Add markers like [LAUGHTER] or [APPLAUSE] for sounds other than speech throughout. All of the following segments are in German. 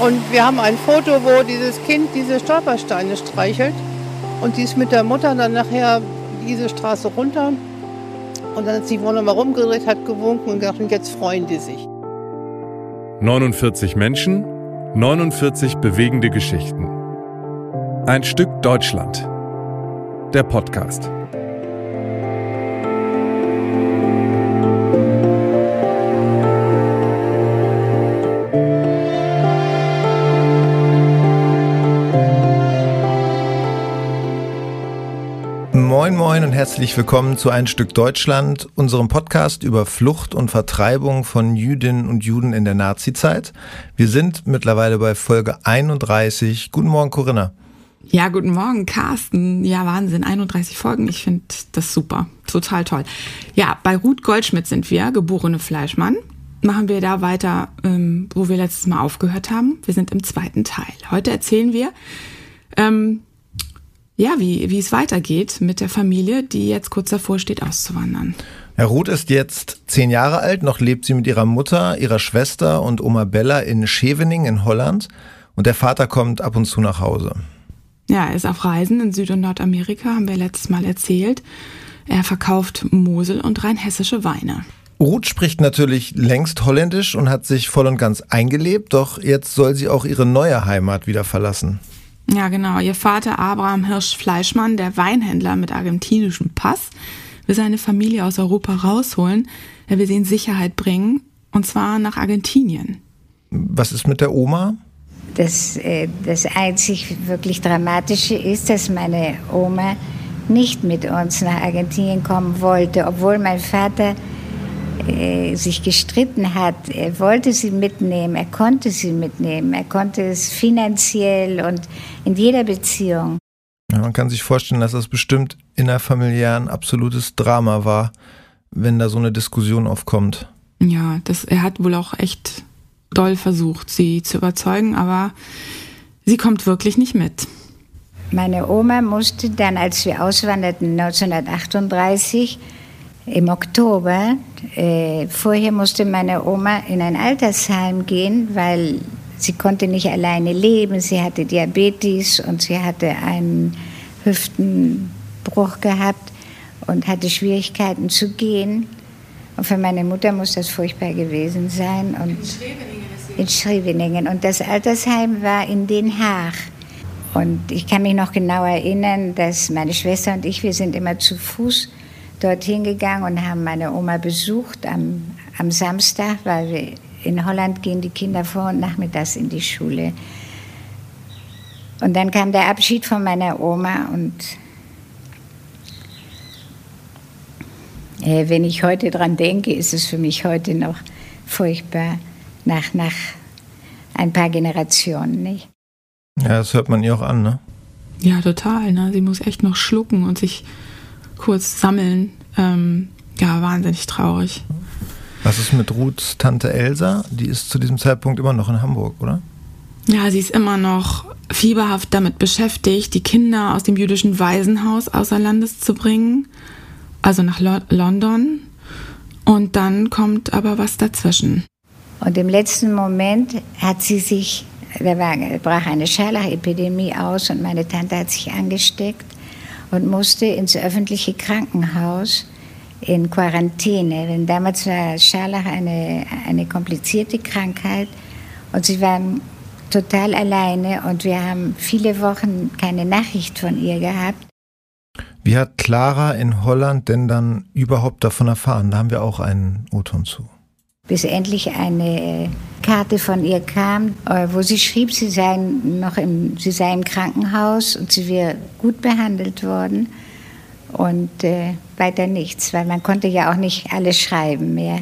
Und wir haben ein Foto, wo dieses Kind diese Stolpersteine streichelt. Und die ist mit der Mutter dann nachher diese Straße runter. Und dann ist die Wohnung mal rumgedreht, hat gewunken und gesagt, und jetzt freuen die sich. 49 Menschen, 49 bewegende Geschichten. Ein Stück Deutschland. Der Podcast. Moin und herzlich willkommen zu Ein Stück Deutschland, unserem Podcast über Flucht und Vertreibung von Jüdinnen und Juden in der Nazizeit. Wir sind mittlerweile bei Folge 31. Guten Morgen, Corinna. Ja, guten Morgen, Carsten. Ja, Wahnsinn, 31 Folgen. Ich finde das super. Total toll. Ja, bei Ruth Goldschmidt sind wir, geborene Fleischmann. Machen wir da weiter, ähm, wo wir letztes Mal aufgehört haben. Wir sind im zweiten Teil. Heute erzählen wir, ähm, ja, wie, wie es weitergeht mit der Familie, die jetzt kurz davor steht, auszuwandern. Herr Ruth ist jetzt zehn Jahre alt, noch lebt sie mit ihrer Mutter, ihrer Schwester und Oma Bella in Scheveningen in Holland und der Vater kommt ab und zu nach Hause. Ja, er ist auf Reisen in Süd- und Nordamerika, haben wir letztes Mal erzählt. Er verkauft Mosel und rheinhessische Weine. Ruth spricht natürlich längst Holländisch und hat sich voll und ganz eingelebt, doch jetzt soll sie auch ihre neue Heimat wieder verlassen. Ja, genau. Ihr Vater Abraham Hirsch Fleischmann, der Weinhändler mit argentinischem Pass, will seine Familie aus Europa rausholen. Er will sie in Sicherheit bringen, und zwar nach Argentinien. Was ist mit der Oma? Das, äh, das einzig wirklich Dramatische ist, dass meine Oma nicht mit uns nach Argentinien kommen wollte, obwohl mein Vater äh, sich gestritten hat. Er wollte sie mitnehmen, er konnte sie mitnehmen, er konnte es finanziell und in jeder Beziehung. Ja, man kann sich vorstellen, dass das bestimmt innerfamiliär ein absolutes Drama war, wenn da so eine Diskussion aufkommt. Ja, das, er hat wohl auch echt doll versucht, sie zu überzeugen, aber sie kommt wirklich nicht mit. Meine Oma musste dann, als wir auswanderten 1938, im Oktober. Äh, vorher musste meine Oma in ein Altersheim gehen, weil sie konnte nicht alleine leben. Sie hatte Diabetes und sie hatte einen Hüftenbruch gehabt und hatte Schwierigkeiten zu gehen. Und für meine Mutter muss das furchtbar gewesen sein. Und in Schreveningen. Und das Altersheim war in Den Haag. Und ich kann mich noch genau erinnern, dass meine Schwester und ich, wir sind immer zu Fuß dorthin gegangen und haben meine Oma besucht am, am Samstag, weil wir in Holland gehen die Kinder vor und nachmittags in die Schule. Und dann kam der Abschied von meiner Oma und äh, wenn ich heute dran denke, ist es für mich heute noch furchtbar nach, nach ein paar Generationen, nicht? Ja, das hört man ihr auch an, ne? Ja, total. Ne? Sie muss echt noch schlucken und sich kurz sammeln. Ähm, ja, wahnsinnig traurig. Was ist mit Ruths Tante Elsa? Die ist zu diesem Zeitpunkt immer noch in Hamburg, oder? Ja, sie ist immer noch fieberhaft damit beschäftigt, die Kinder aus dem jüdischen Waisenhaus außer Landes zu bringen, also nach Lo London. Und dann kommt aber was dazwischen. Und im letzten Moment hat sie sich, da war, brach eine Scharlachepidemie aus und meine Tante hat sich angesteckt und musste ins öffentliche Krankenhaus in Quarantäne. Denn damals war Scharlach eine, eine komplizierte Krankheit und sie waren total alleine und wir haben viele Wochen keine Nachricht von ihr gehabt. Wie hat Clara in Holland denn dann überhaupt davon erfahren? Da haben wir auch einen O-Ton zu bis endlich eine Karte von ihr kam, äh, wo sie schrieb, sie sei noch im, sie sei im Krankenhaus und sie wäre gut behandelt worden und äh, weiter nichts, weil man konnte ja auch nicht alles schreiben mehr.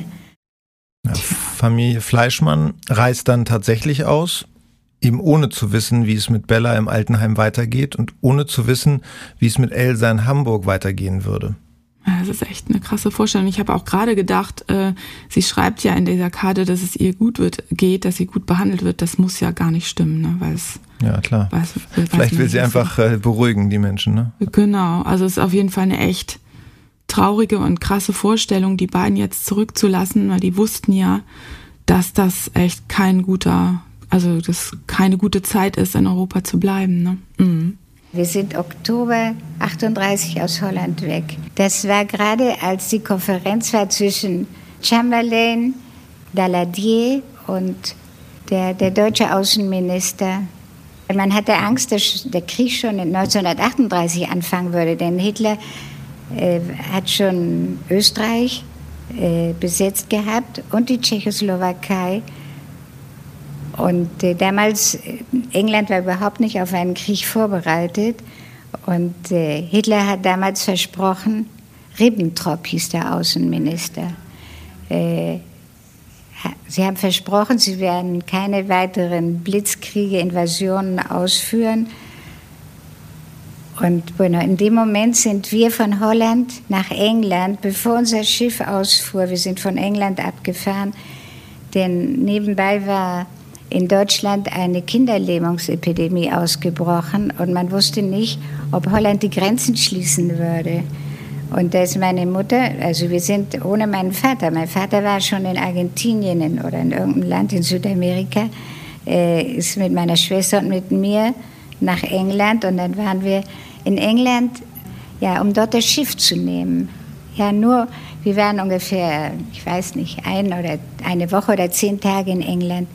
Familie Fleischmann reist dann tatsächlich aus, eben ohne zu wissen, wie es mit Bella im Altenheim weitergeht und ohne zu wissen, wie es mit Elsa in Hamburg weitergehen würde. Das ist echt eine krasse Vorstellung. Ich habe auch gerade gedacht, äh, sie schreibt ja in dieser Karte, dass es ihr gut wird, geht, dass sie gut behandelt wird. Das muss ja gar nicht stimmen, ne? weil es. Ja, klar. Weiß, weiß Vielleicht will sie einfach so. Äh, beruhigen, die Menschen, ne? Genau. Also es ist auf jeden Fall eine echt traurige und krasse Vorstellung, die beiden jetzt zurückzulassen, weil die wussten ja, dass das echt kein guter, also das keine gute Zeit ist, in Europa zu bleiben. Ne? Mhm. Wir sind Oktober 38 aus Holland weg. Das war gerade, als die Konferenz war zwischen Chamberlain, Daladier und der, der deutsche Außenminister. Man hatte Angst, dass der Krieg schon 1938 anfangen würde, denn Hitler äh, hat schon Österreich äh, besetzt gehabt und die Tschechoslowakei. Und äh, damals, äh, England war überhaupt nicht auf einen Krieg vorbereitet. Und äh, Hitler hat damals versprochen, Ribbentrop hieß der Außenminister. Äh, sie haben versprochen, sie werden keine weiteren Blitzkriege, Invasionen ausführen. Und bueno, in dem Moment sind wir von Holland nach England, bevor unser Schiff ausfuhr, wir sind von England abgefahren, denn nebenbei war in Deutschland eine Kinderlähmungsepidemie ausgebrochen und man wusste nicht, ob Holland die Grenzen schließen würde. Und da ist meine Mutter, also wir sind ohne meinen Vater. Mein Vater war schon in Argentinien oder in irgendeinem Land in Südamerika, äh, ist mit meiner Schwester und mit mir nach England und dann waren wir in England, ja, um dort das Schiff zu nehmen. Ja, nur, wir waren ungefähr, ich weiß nicht, ein oder eine Woche oder zehn Tage in England.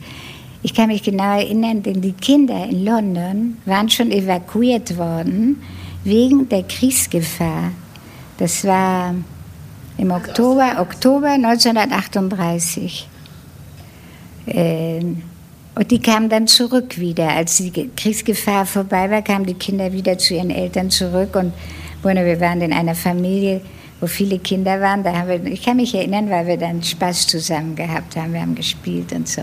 Ich kann mich genau erinnern, denn die Kinder in London waren schon evakuiert worden wegen der Kriegsgefahr. Das war im Oktober, Oktober 1938. Ähm, und die kamen dann zurück wieder. Als die Kriegsgefahr vorbei war, kamen die Kinder wieder zu ihren Eltern zurück. Und bueno, wir waren in einer Familie, wo viele Kinder waren. Da haben wir, ich kann mich erinnern, weil wir dann Spaß zusammen gehabt haben. Wir haben gespielt und so.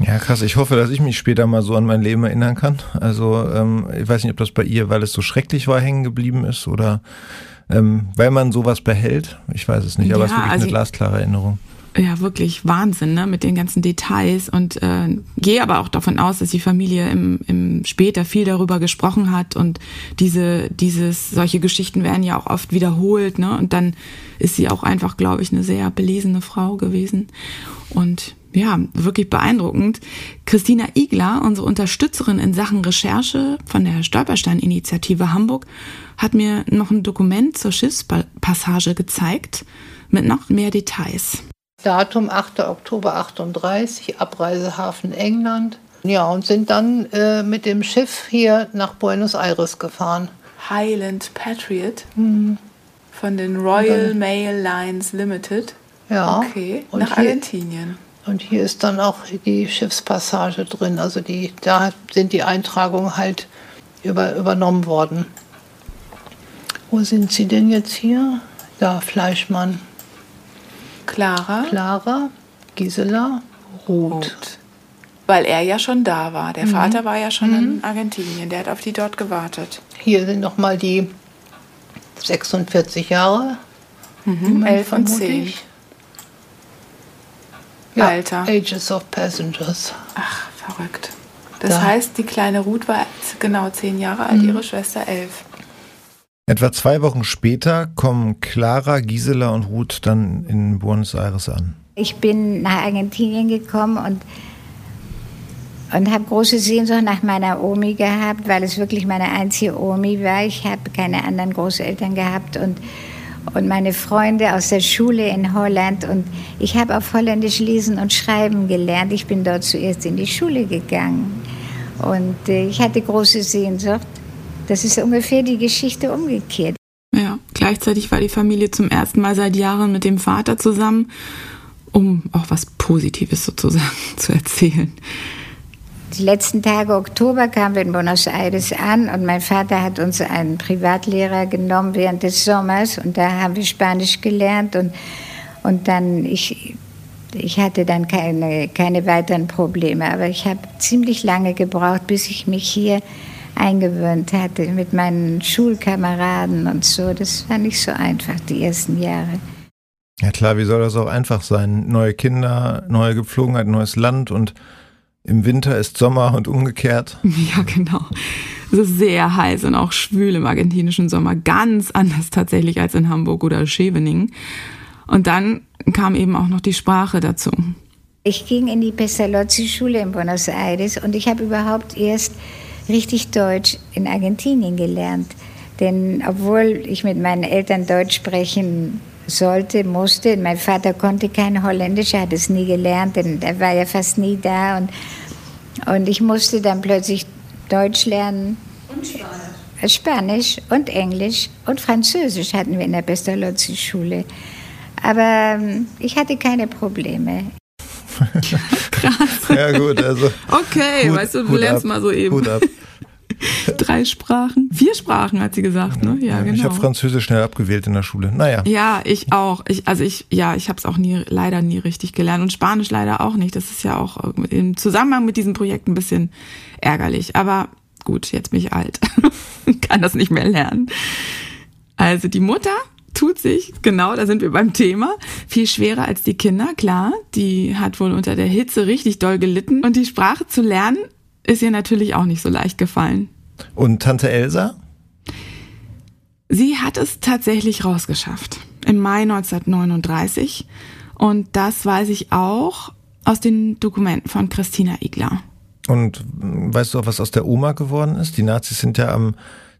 Ja, krass. Ich hoffe, dass ich mich später mal so an mein Leben erinnern kann. Also, ähm, ich weiß nicht, ob das bei ihr, weil es so schrecklich war, hängen geblieben ist oder ähm, weil man sowas behält. Ich weiß es nicht, aber ja, es ist wirklich also eine glasklare Erinnerung. Ja, wirklich Wahnsinn, ne, mit den ganzen Details und äh, gehe aber auch davon aus, dass die Familie im, im später viel darüber gesprochen hat und diese, dieses, solche Geschichten werden ja auch oft wiederholt, ne, und dann ist sie auch einfach, glaube ich, eine sehr belesene Frau gewesen und ja, wirklich beeindruckend. Christina Igler, unsere Unterstützerin in Sachen Recherche von der Stolperstein-Initiative Hamburg, hat mir noch ein Dokument zur Schiffspassage gezeigt mit noch mehr Details. Datum 8. Oktober 38, Abreisehafen England. Ja, und sind dann äh, mit dem Schiff hier nach Buenos Aires gefahren. Highland Patriot mhm. von den Royal dann, Mail Lines Limited. Ja. Okay, nach hier, Argentinien. Und hier ist dann auch die Schiffspassage drin. Also die, da sind die Eintragungen halt über, übernommen worden. Wo sind Sie denn jetzt hier? Da, Fleischmann. Clara. Clara, Gisela, Ruth. Ruth. Weil er ja schon da war. Der mhm. Vater war ja schon mhm. in Argentinien. Der hat auf die dort gewartet. Hier sind nochmal die 46 Jahre. Mhm. 11 und 10. Ja, Alter. Ages of Passengers. Ach, verrückt. Das da. heißt, die kleine Ruth war genau zehn Jahre alt, mhm. ihre Schwester elf. Etwa zwei Wochen später kommen Clara, Gisela und Ruth dann in Buenos Aires an. Ich bin nach Argentinien gekommen und, und habe große Sehnsucht nach meiner Omi gehabt, weil es wirklich meine einzige Omi war. Ich habe keine anderen Großeltern gehabt und und meine Freunde aus der Schule in Holland. Und ich habe auf Holländisch lesen und schreiben gelernt. Ich bin dort zuerst in die Schule gegangen. Und äh, ich hatte große Sehnsucht. Das ist ungefähr die Geschichte umgekehrt. Ja, gleichzeitig war die Familie zum ersten Mal seit Jahren mit dem Vater zusammen, um auch was Positives sozusagen [LAUGHS] zu erzählen. Die letzten Tage Oktober kamen wir in Buenos Aires an und mein Vater hat uns einen Privatlehrer genommen während des Sommers und da haben wir Spanisch gelernt und, und dann, ich, ich hatte dann keine, keine weiteren Probleme, aber ich habe ziemlich lange gebraucht, bis ich mich hier eingewöhnt hatte mit meinen Schulkameraden und so. Das war nicht so einfach, die ersten Jahre. Ja klar, wie soll das auch einfach sein? Neue Kinder, neue Gepflogenheit, neues Land und im Winter ist Sommer und umgekehrt. [LAUGHS] Ja, genau. Also sehr heiß und auch schwül im argentinischen Sommer. Ganz anders tatsächlich als in Hamburg oder Scheveningen. Und dann kam eben auch noch die Sprache dazu. Ich ging in die Pestalozzi-Schule in Buenos Aires und ich habe überhaupt erst richtig Deutsch in Argentinien gelernt. Denn obwohl ich mit meinen Eltern Deutsch sprechen sollte, musste, mein Vater konnte kein Holländisch, er hat es nie gelernt, denn er war ja fast nie da. Und, und ich musste dann plötzlich Deutsch lernen. Und Spanisch. Spanisch und Englisch und Französisch hatten wir in der Pestalozzi-Schule. Aber ähm, ich hatte keine Probleme. [LAUGHS] Krass. ja, gut, also. Okay, Hut, weißt du, du lernst ab, mal so eben. Hut ab. [LAUGHS] Drei Sprachen. Vier Sprachen, hat sie gesagt, ne? Ja, ja genau. Ich habe Französisch schnell abgewählt in der Schule. Naja. Ja, ich auch. Ich, also ich, ja, ich habe es auch nie, leider nie richtig gelernt. Und Spanisch leider auch nicht. Das ist ja auch im Zusammenhang mit diesem Projekt ein bisschen ärgerlich. Aber gut, jetzt bin ich alt. [LAUGHS] Kann das nicht mehr lernen. Also die Mutter tut sich, genau, da sind wir beim Thema, viel schwerer als die Kinder, klar. Die hat wohl unter der Hitze richtig doll gelitten. Und die Sprache zu lernen, ist ihr natürlich auch nicht so leicht gefallen. Und Tante Elsa? Sie hat es tatsächlich rausgeschafft. Im Mai 1939. Und das weiß ich auch aus den Dokumenten von Christina Igler. Und weißt du auch, was aus der Oma geworden ist? Die Nazis sind ja am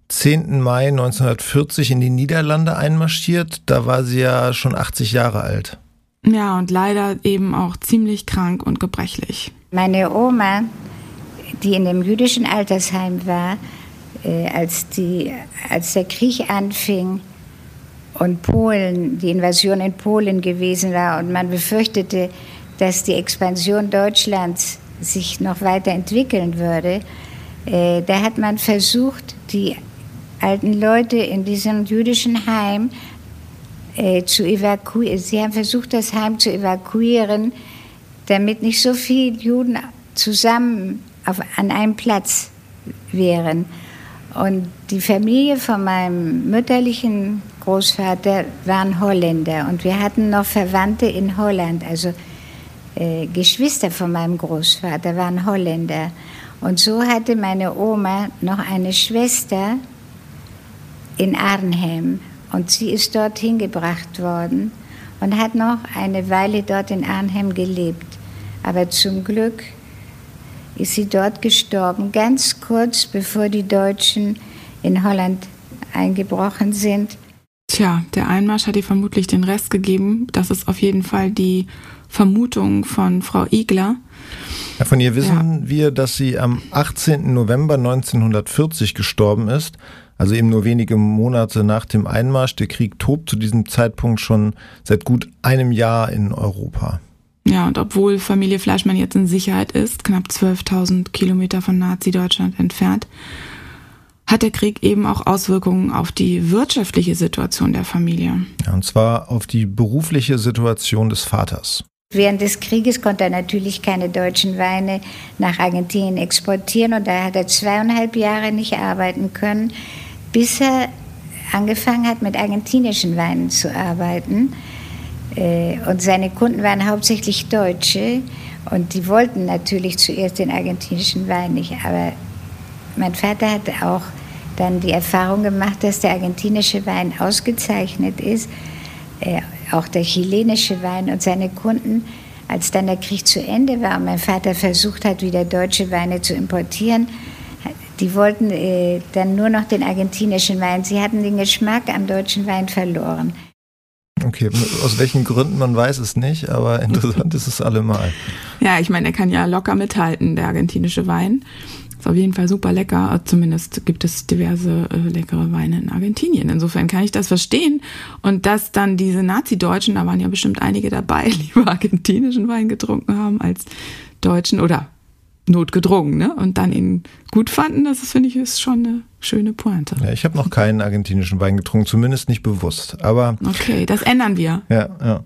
10. Mai 1940 in die Niederlande einmarschiert. Da war sie ja schon 80 Jahre alt. Ja, und leider eben auch ziemlich krank und gebrechlich. Meine Oma, die in dem jüdischen Altersheim war, äh, als, die, als der Krieg anfing und Polen, die Invasion in Polen gewesen war und man befürchtete, dass die Expansion Deutschlands sich noch weiterentwickeln würde, äh, da hat man versucht, die alten Leute in diesem jüdischen Heim äh, zu evakuieren. Sie haben versucht, das Heim zu evakuieren, damit nicht so viele Juden zusammen auf, an einem Platz wären. Und die Familie von meinem mütterlichen Großvater waren Holländer und wir hatten noch Verwandte in Holland, also äh, Geschwister von meinem Großvater waren Holländer. Und so hatte meine Oma noch eine Schwester, in Arnhem und sie ist dorthin gebracht worden und hat noch eine Weile dort in Arnhem gelebt. Aber zum Glück ist sie dort gestorben, ganz kurz bevor die Deutschen in Holland eingebrochen sind. Tja, der Einmarsch hat ihr vermutlich den Rest gegeben. Das ist auf jeden Fall die Vermutung von Frau Igler. Ja, von ihr wissen ja. wir, dass sie am 18. November 1940 gestorben ist also eben nur wenige Monate nach dem Einmarsch. Der Krieg tobt zu diesem Zeitpunkt schon seit gut einem Jahr in Europa. Ja, und obwohl Familie Fleischmann jetzt in Sicherheit ist, knapp 12.000 Kilometer von Nazi-Deutschland entfernt, hat der Krieg eben auch Auswirkungen auf die wirtschaftliche Situation der Familie. Ja, und zwar auf die berufliche Situation des Vaters. Während des Krieges konnte er natürlich keine deutschen Weine nach Argentinien exportieren und da hat er zweieinhalb Jahre nicht arbeiten können bis er angefangen hat, mit argentinischen Weinen zu arbeiten. Äh, und seine Kunden waren hauptsächlich Deutsche und die wollten natürlich zuerst den argentinischen Wein nicht. Aber mein Vater hatte auch dann die Erfahrung gemacht, dass der argentinische Wein ausgezeichnet ist, äh, auch der chilenische Wein und seine Kunden. Als dann der Krieg zu Ende war und mein Vater versucht hat, wieder deutsche Weine zu importieren, die wollten äh, dann nur noch den argentinischen Wein. Sie hatten den Geschmack am deutschen Wein verloren. Okay, aus welchen Gründen man weiß es nicht, aber [LAUGHS] interessant ist es allemal. Ja, ich meine, er kann ja locker mithalten, der argentinische Wein. Ist auf jeden Fall super lecker. Zumindest gibt es diverse äh, leckere Weine in Argentinien. Insofern kann ich das verstehen. Und dass dann diese Nazi-Deutschen, da waren ja bestimmt einige dabei, [LAUGHS] lieber argentinischen Wein getrunken haben als deutschen oder notgedrungen, ne? Und dann ihn gut fanden, das finde ich ist schon eine schöne Pointe. Ja, ich habe noch keinen argentinischen Wein getrunken, zumindest nicht bewusst. Aber okay, das ändern wir. Ja, ja.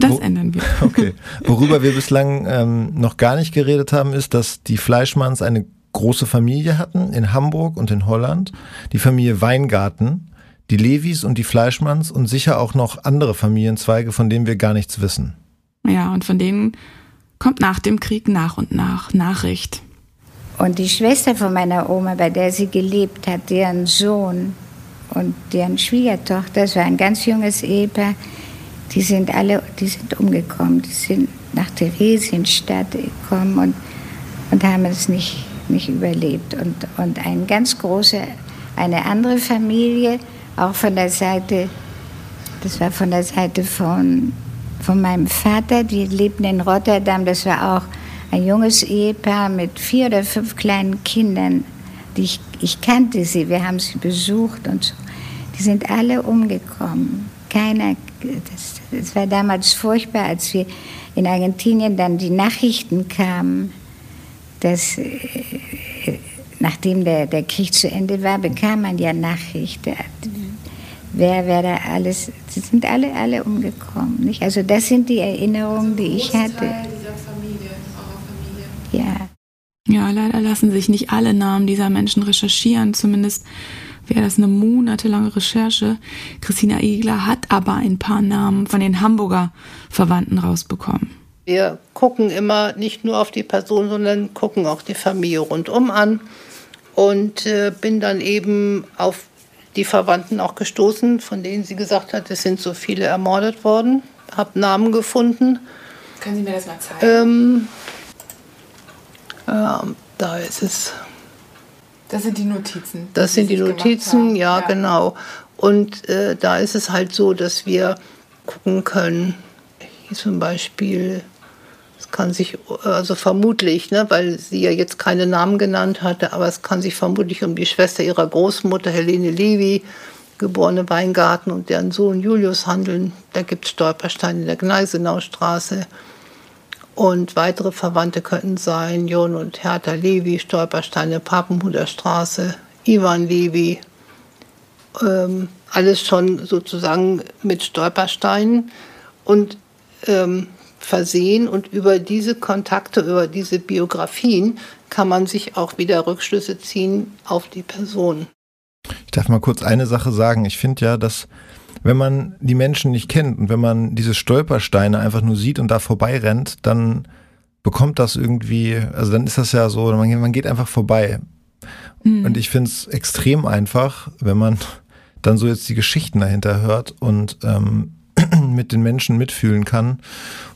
Das Wo, ändern wir. [LAUGHS] Okay. Worüber wir bislang ähm, noch gar nicht geredet haben, ist, dass die Fleischmanns eine große Familie hatten in Hamburg und in Holland. Die Familie Weingarten, die Levis und die Fleischmanns und sicher auch noch andere Familienzweige, von denen wir gar nichts wissen. Ja, und von denen kommt nach dem Krieg nach und nach Nachricht. Und die Schwester von meiner Oma, bei der sie gelebt hat, deren Sohn und deren Schwiegertochter, das war ein ganz junges Ehepaar, die sind alle, die sind umgekommen. Die sind nach Theresienstadt gekommen und, und haben es nicht, nicht überlebt. Und, und ein ganz großer, eine andere Familie, auch von der Seite, das war von der Seite von, von meinem Vater, die lebten in Rotterdam, das war auch ein junges Ehepaar mit vier oder fünf kleinen Kindern. Ich, ich kannte sie, wir haben sie besucht und so. Die sind alle umgekommen. Keiner, das, das war damals furchtbar, als wir in Argentinien dann die Nachrichten kamen, dass äh, nachdem der, der Krieg zu Ende war, bekam man ja Nachrichten. Wer, wer da alles, sie sind alle, alle umgekommen. Nicht? Also das sind die Erinnerungen, die ich hatte. Ja. Ja, leider lassen sich nicht alle Namen dieser Menschen recherchieren. Zumindest wäre das eine monatelange Recherche. Christina Egler hat aber ein paar Namen von den Hamburger Verwandten rausbekommen. Wir gucken immer nicht nur auf die Person, sondern gucken auch die Familie rundum an und äh, bin dann eben auf die Verwandten auch gestoßen, von denen sie gesagt hat, es sind so viele ermordet worden. Habe Namen gefunden. Können Sie mir das mal zeigen? Ähm, ja, da ist es. Das sind die Notizen. Das sind die Notizen, ja, ja, genau. Und äh, da ist es halt so, dass wir gucken können. Hier zum Beispiel, es kann sich, also vermutlich, ne, weil sie ja jetzt keine Namen genannt hatte, aber es kann sich vermutlich um die Schwester ihrer Großmutter, Helene Levi, geborene Weingarten und deren Sohn Julius handeln. Da gibt es Stolpersteine in der Gneisenaustraße. Und weitere Verwandte könnten sein Jon und Hertha Levi, Stolpersteine, Papenhuder Straße, Ivan Levi. Ähm, alles schon sozusagen mit Stolpersteinen und ähm, versehen. Und über diese Kontakte, über diese Biografien kann man sich auch wieder Rückschlüsse ziehen auf die Person. Ich darf mal kurz eine Sache sagen. Ich finde ja, dass wenn man die Menschen nicht kennt und wenn man diese Stolpersteine einfach nur sieht und da vorbeirennt, dann bekommt das irgendwie, also dann ist das ja so, man, geht einfach vorbei. Mhm. Und ich finde es extrem einfach, wenn man dann so jetzt die Geschichten dahinter hört und ähm, [CLEARS THROAT] mit den Menschen mitfühlen kann.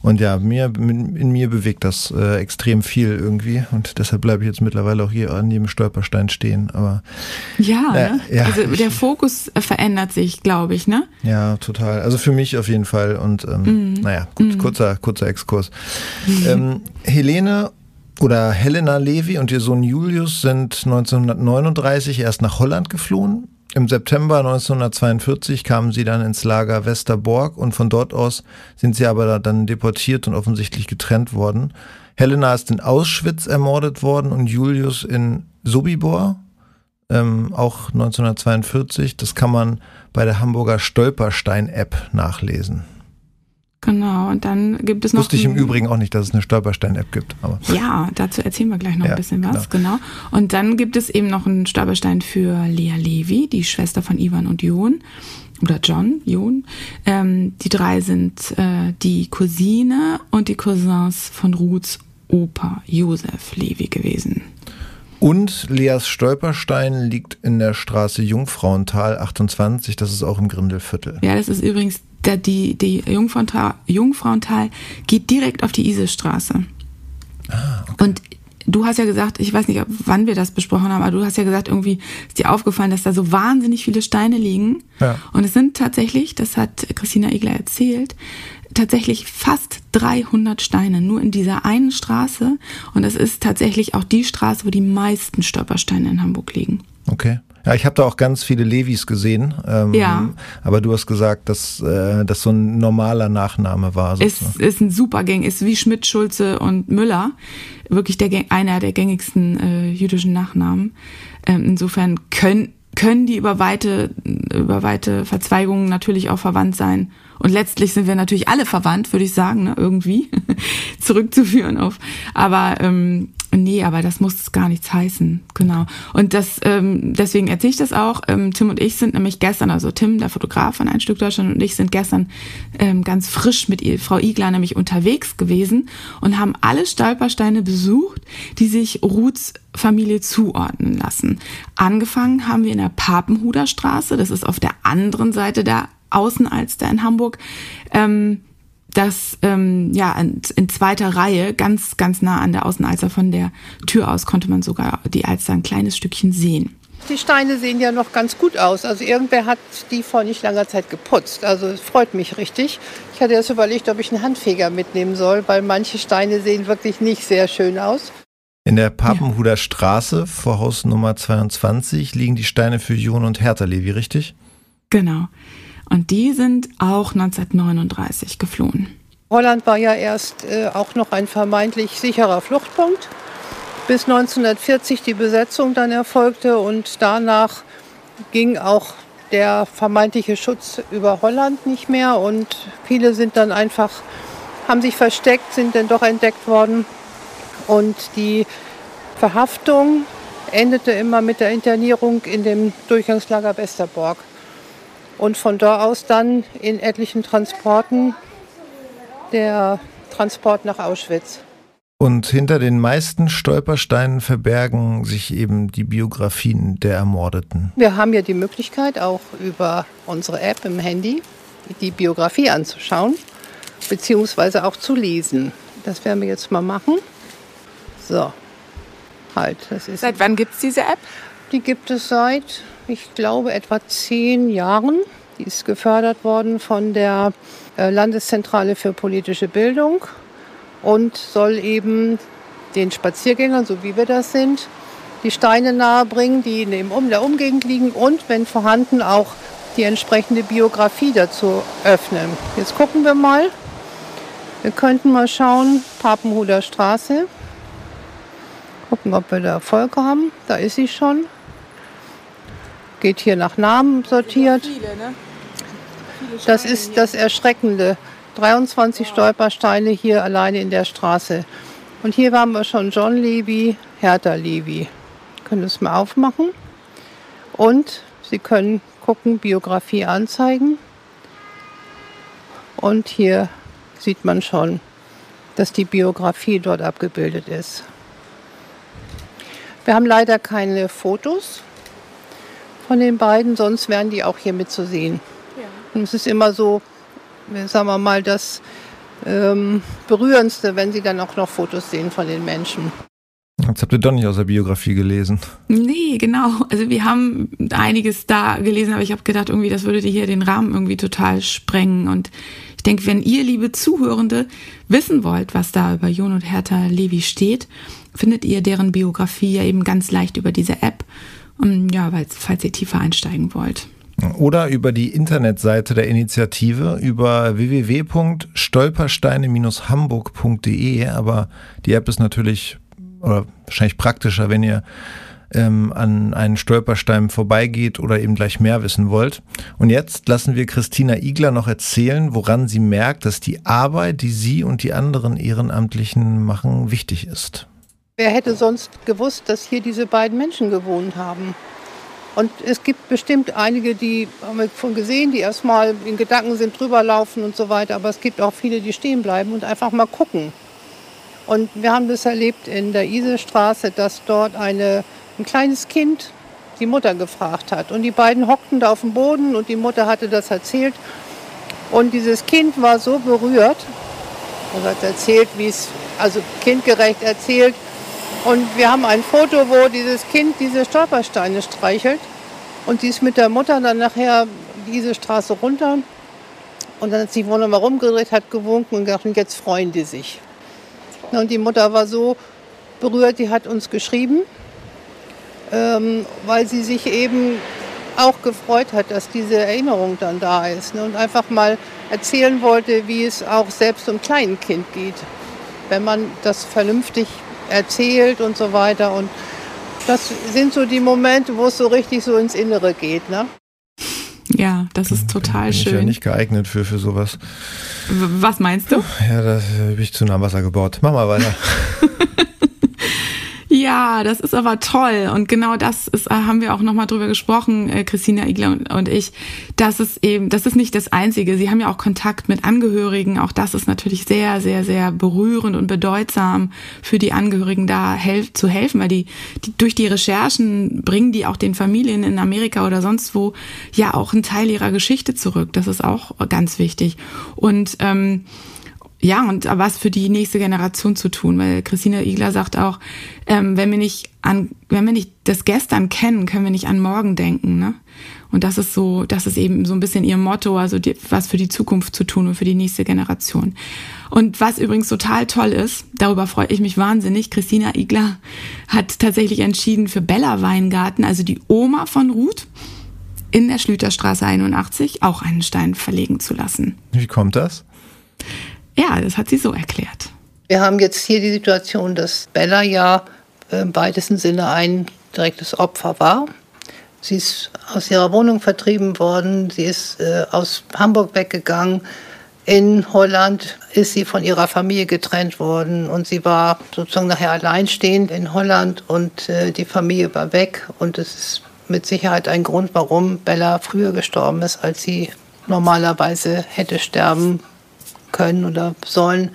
Und ja, mir, in mir bewegt das äh, extrem viel irgendwie. Und deshalb bleibe ich jetzt mittlerweile auch hier an jedem Stolperstein stehen. Aber ja, äh, ne? ja also der Fokus verändert sich, glaube ich, ne? Ja, total. Also für mich auf jeden Fall. Und ähm, mm. naja, gut, mm. kurzer, kurzer Exkurs. Mm. Ähm, Helene oder Helena Levi und ihr Sohn Julius sind 1939 erst nach Holland geflohen im September 1942 kamen sie dann ins Lager Westerborg und von dort aus sind sie aber dann deportiert und offensichtlich getrennt worden. Helena ist in Auschwitz ermordet worden und Julius in Sobibor, ähm, auch 1942. Das kann man bei der Hamburger Stolperstein-App nachlesen. Genau, und dann gibt es noch. Wusste ich im Übrigen auch nicht, dass es eine Stolperstein-App gibt. Aber. Ja, dazu erzählen wir gleich noch ja, ein bisschen was, genau. genau. Und dann gibt es eben noch einen Stolperstein für Lea Levi, die Schwester von Ivan und Jon. Oder John, Jon. Ähm, die drei sind äh, die Cousine und die Cousins von Ruths Opa Josef Levi gewesen. Und Leas Stolperstein liegt in der Straße Jungfrauental 28, das ist auch im Grindelviertel. Ja, das ist übrigens der, die, die Jungfrauental, Jungfrauental geht direkt auf die Isestraße. Ah, okay. Und du hast ja gesagt, ich weiß nicht, wann wir das besprochen haben, aber du hast ja gesagt, irgendwie ist dir aufgefallen, dass da so wahnsinnig viele Steine liegen. Ja. Und es sind tatsächlich, das hat Christina Egler erzählt, tatsächlich fast 300 Steine nur in dieser einen Straße. Und es ist tatsächlich auch die Straße, wo die meisten Stolpersteine in Hamburg liegen. Okay. Ja, ich habe da auch ganz viele Levis gesehen. Ähm, ja. Aber du hast gesagt, dass äh, das so ein normaler Nachname war. Es ist ein super Gang, ist wie Schmidt, Schulze und Müller. Wirklich der, einer der gängigsten äh, jüdischen Nachnamen. Ähm, insofern können, können die über weite, über weite Verzweigungen natürlich auch verwandt sein. Und letztlich sind wir natürlich alle verwandt, würde ich sagen, ne, irgendwie [LAUGHS] zurückzuführen auf. Aber ähm, Nee, aber das muss gar nichts heißen, genau. Und das, ähm, deswegen erzähle ich das auch. Ähm, Tim und ich sind nämlich gestern, also Tim, der Fotograf von Ein Stück Deutschland und ich sind gestern ähm, ganz frisch mit ihr, Frau Igler nämlich unterwegs gewesen und haben alle Stolpersteine besucht, die sich Ruths Familie zuordnen lassen. Angefangen haben wir in der Papenhuder Straße, das ist auf der anderen Seite der Außenalster in Hamburg. Ähm, das ähm, ja in, in zweiter Reihe, ganz, ganz nah an der Außenalster von der Tür aus, konnte man sogar die Alster ein kleines Stückchen sehen. Die Steine sehen ja noch ganz gut aus. Also irgendwer hat die vor nicht langer Zeit geputzt. Also es freut mich richtig. Ich hatte erst überlegt, ob ich einen Handfeger mitnehmen soll, weil manche Steine sehen wirklich nicht sehr schön aus. In der Papenhuder Straße vor Haus Nummer 22 liegen die Steine für Jon und Hertha Levi, richtig? Genau. Und die sind auch 1939 geflohen. Holland war ja erst äh, auch noch ein vermeintlich sicherer Fluchtpunkt, bis 1940 die Besetzung dann erfolgte und danach ging auch der vermeintliche Schutz über Holland nicht mehr und viele sind dann einfach, haben sich versteckt, sind dann doch entdeckt worden und die Verhaftung endete immer mit der Internierung in dem Durchgangslager Westerbork und von dort aus dann in etlichen Transporten der Transport nach Auschwitz. Und hinter den meisten Stolpersteinen verbergen sich eben die Biografien der Ermordeten. Wir haben ja die Möglichkeit, auch über unsere App im Handy die Biografie anzuschauen, beziehungsweise auch zu lesen. Das werden wir jetzt mal machen. So, halt. Das ist Seit wann gibt es diese App? Die gibt es seit, ich glaube, etwa zehn Jahren. Die ist gefördert worden von der äh, Landeszentrale für politische Bildung und soll eben den Spaziergängern, so wie wir das sind, die Steine nahebringen, die in der Umgegend liegen und, wenn vorhanden, auch die entsprechende Biografie dazu öffnen. Jetzt gucken wir mal. Wir könnten mal schauen, Papenhuder Straße. Gucken, ob wir da Erfolg haben. Da ist sie schon geht hier nach Namen sortiert. Ne? Das ist das Erschreckende. 23 Stolpersteine hier alleine in der Straße. Und hier waren wir schon John Levy, Hertha Levy. Können es mal aufmachen. Und Sie können gucken, Biografie anzeigen. Und hier sieht man schon, dass die Biografie dort abgebildet ist. Wir haben leider keine Fotos von den beiden, sonst wären die auch hier mitzusehen. Ja. Und es ist immer so, sagen wir mal, das ähm, Berührendste, wenn sie dann auch noch Fotos sehen von den Menschen. Jetzt habt ihr doch nicht aus der Biografie gelesen. Nee, genau. Also wir haben einiges da gelesen, aber ich habe gedacht, irgendwie, das würde hier den Rahmen irgendwie total sprengen. Und ich denke, wenn ihr, liebe Zuhörende, wissen wollt, was da über Jon und Hertha Levi steht, findet ihr deren Biografie ja eben ganz leicht über diese App. Ja, falls ihr tiefer einsteigen wollt. Oder über die Internetseite der Initiative über www.stolpersteine-hamburg.de. Aber die App ist natürlich oder wahrscheinlich praktischer, wenn ihr ähm, an einen Stolperstein vorbeigeht oder eben gleich mehr wissen wollt. Und jetzt lassen wir Christina Igler noch erzählen, woran sie merkt, dass die Arbeit, die sie und die anderen Ehrenamtlichen machen, wichtig ist. Wer hätte sonst gewusst, dass hier diese beiden Menschen gewohnt haben? Und es gibt bestimmt einige, die haben wir schon gesehen, die erstmal in Gedanken sind, drüber laufen und so weiter. Aber es gibt auch viele, die stehen bleiben und einfach mal gucken. Und wir haben das erlebt in der Isestraße, dass dort eine, ein kleines Kind die Mutter gefragt hat. Und die beiden hockten da auf dem Boden und die Mutter hatte das erzählt. Und dieses Kind war so berührt und hat erzählt, wie es, also kindgerecht erzählt, und wir haben ein Foto, wo dieses Kind diese Stolpersteine streichelt. Und die ist mit der Mutter dann nachher diese Straße runter. Und dann hat sich wohl nochmal rumgedreht, hat gewunken und und jetzt freuen die sich. Und die Mutter war so berührt, die hat uns geschrieben, ähm, weil sie sich eben auch gefreut hat, dass diese Erinnerung dann da ist. Ne? Und einfach mal erzählen wollte, wie es auch selbst einem kleinen Kind geht, wenn man das vernünftig erzählt und so weiter. Und das sind so die Momente, wo es so richtig so ins Innere geht. Ne? Ja, das ist total bin schön. Ich bin ja nicht geeignet für, für sowas. Was meinst du? Ja, da bin ich zu nah am Wasser gebaut. Mach mal weiter. [LAUGHS] Ja, das ist aber toll. Und genau das ist, äh, haben wir auch nochmal drüber gesprochen, äh, Christina Igler und, und ich. Das ist eben, das ist nicht das Einzige. Sie haben ja auch Kontakt mit Angehörigen. Auch das ist natürlich sehr, sehr, sehr berührend und bedeutsam für die Angehörigen da helf zu helfen, weil die, die durch die Recherchen bringen die auch den Familien in Amerika oder sonst wo ja auch einen Teil ihrer Geschichte zurück. Das ist auch ganz wichtig. Und ähm, ja, und was für die nächste Generation zu tun, weil Christina Igler sagt auch, ähm, wenn wir nicht an, wenn wir nicht das Gestern kennen, können wir nicht an morgen denken, ne? Und das ist so, das ist eben so ein bisschen ihr Motto, also die, was für die Zukunft zu tun und für die nächste Generation. Und was übrigens total toll ist, darüber freue ich mich wahnsinnig, Christina Igler hat tatsächlich entschieden für Bella Weingarten, also die Oma von Ruth, in der Schlüterstraße 81 auch einen Stein verlegen zu lassen. Wie kommt das? Ja, das hat sie so erklärt. Wir haben jetzt hier die Situation, dass Bella ja im weitesten Sinne ein direktes Opfer war. Sie ist aus ihrer Wohnung vertrieben worden, sie ist äh, aus Hamburg weggegangen. In Holland ist sie von ihrer Familie getrennt worden und sie war sozusagen nachher alleinstehend in Holland und äh, die Familie war weg und es ist mit Sicherheit ein Grund, warum Bella früher gestorben ist, als sie normalerweise hätte sterben können oder sollen,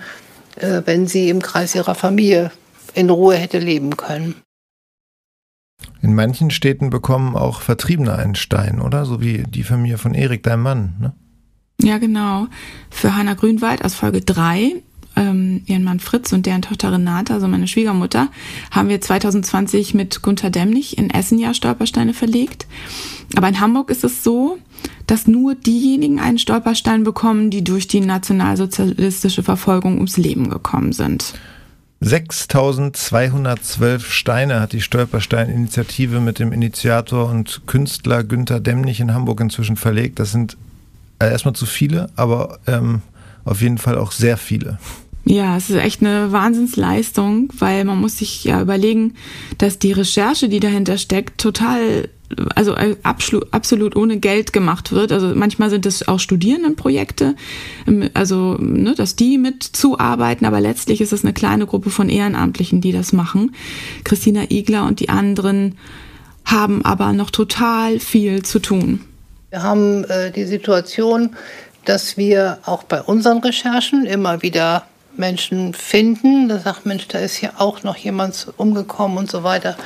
äh, wenn sie im Kreis ihrer Familie in Ruhe hätte leben können. In manchen Städten bekommen auch Vertriebene einen Stein, oder? So wie die Familie von Erik, dein Mann, ne? Ja, genau. Für Hanna Grünwald aus Folge 3 ähm, ihren Mann Fritz und deren Tochter Renate, also meine Schwiegermutter, haben wir 2020 mit Gunther Demnig in Essen ja Stolpersteine verlegt. Aber in Hamburg ist es so, dass nur diejenigen einen Stolperstein bekommen, die durch die nationalsozialistische Verfolgung ums Leben gekommen sind. 6212 Steine hat die Stolperstein-Initiative mit dem Initiator und Künstler Günther Demnig in Hamburg inzwischen verlegt. Das sind äh, erstmal zu viele, aber ähm, auf jeden Fall auch sehr viele. Ja, es ist echt eine Wahnsinnsleistung, weil man muss sich ja überlegen, dass die Recherche, die dahinter steckt, total, also äh, absolut ohne Geld gemacht wird. Also manchmal sind es auch Studierendenprojekte, ähm, also ne, dass die mit zuarbeiten, aber letztlich ist es eine kleine Gruppe von Ehrenamtlichen, die das machen. Christina Igler und die anderen haben aber noch total viel zu tun. Wir haben äh, die Situation, dass wir auch bei unseren Recherchen immer wieder Menschen finden. Da sagt Mensch, da ist hier auch noch jemand umgekommen und so weiter.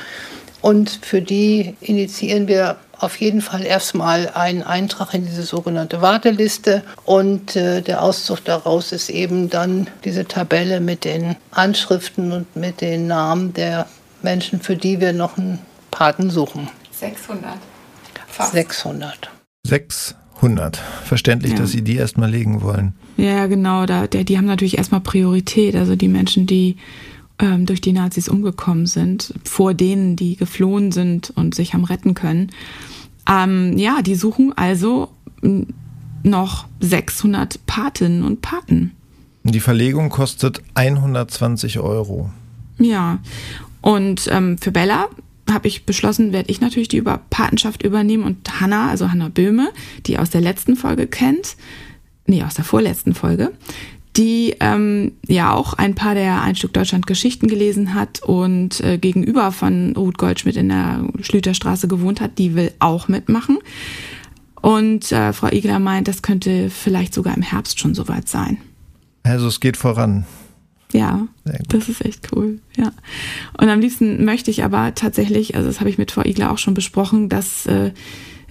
Und für die initiieren wir auf jeden Fall erstmal einen Eintrag in diese sogenannte Warteliste. Und äh, der Auszug daraus ist eben dann diese Tabelle mit den Anschriften und mit den Namen der Menschen, für die wir noch einen Paten suchen. 600. Fast. 600. 600. Verständlich, ja. dass Sie die erstmal legen wollen. Ja, genau. Da, der, die haben natürlich erstmal Priorität. Also die Menschen, die ähm, durch die Nazis umgekommen sind, vor denen, die geflohen sind und sich haben retten können. Ähm, ja, die suchen also noch 600 Patinnen und Paten. Die Verlegung kostet 120 Euro. Ja, und ähm, für Bella habe ich beschlossen, werde ich natürlich die Über Patenschaft übernehmen und Hanna, also Hanna Böhme, die aus der letzten Folge kennt, nee, aus der vorletzten Folge, die ähm, ja auch ein paar der Ein Stück Deutschland Geschichten gelesen hat und äh, gegenüber von Ruth Goldschmidt in der Schlüterstraße gewohnt hat, die will auch mitmachen. Und äh, Frau Igler meint, das könnte vielleicht sogar im Herbst schon soweit sein. Also es geht voran. Ja, das ist echt cool. Ja. Und am liebsten möchte ich aber tatsächlich, also das habe ich mit Frau Igler auch schon besprochen, dass äh,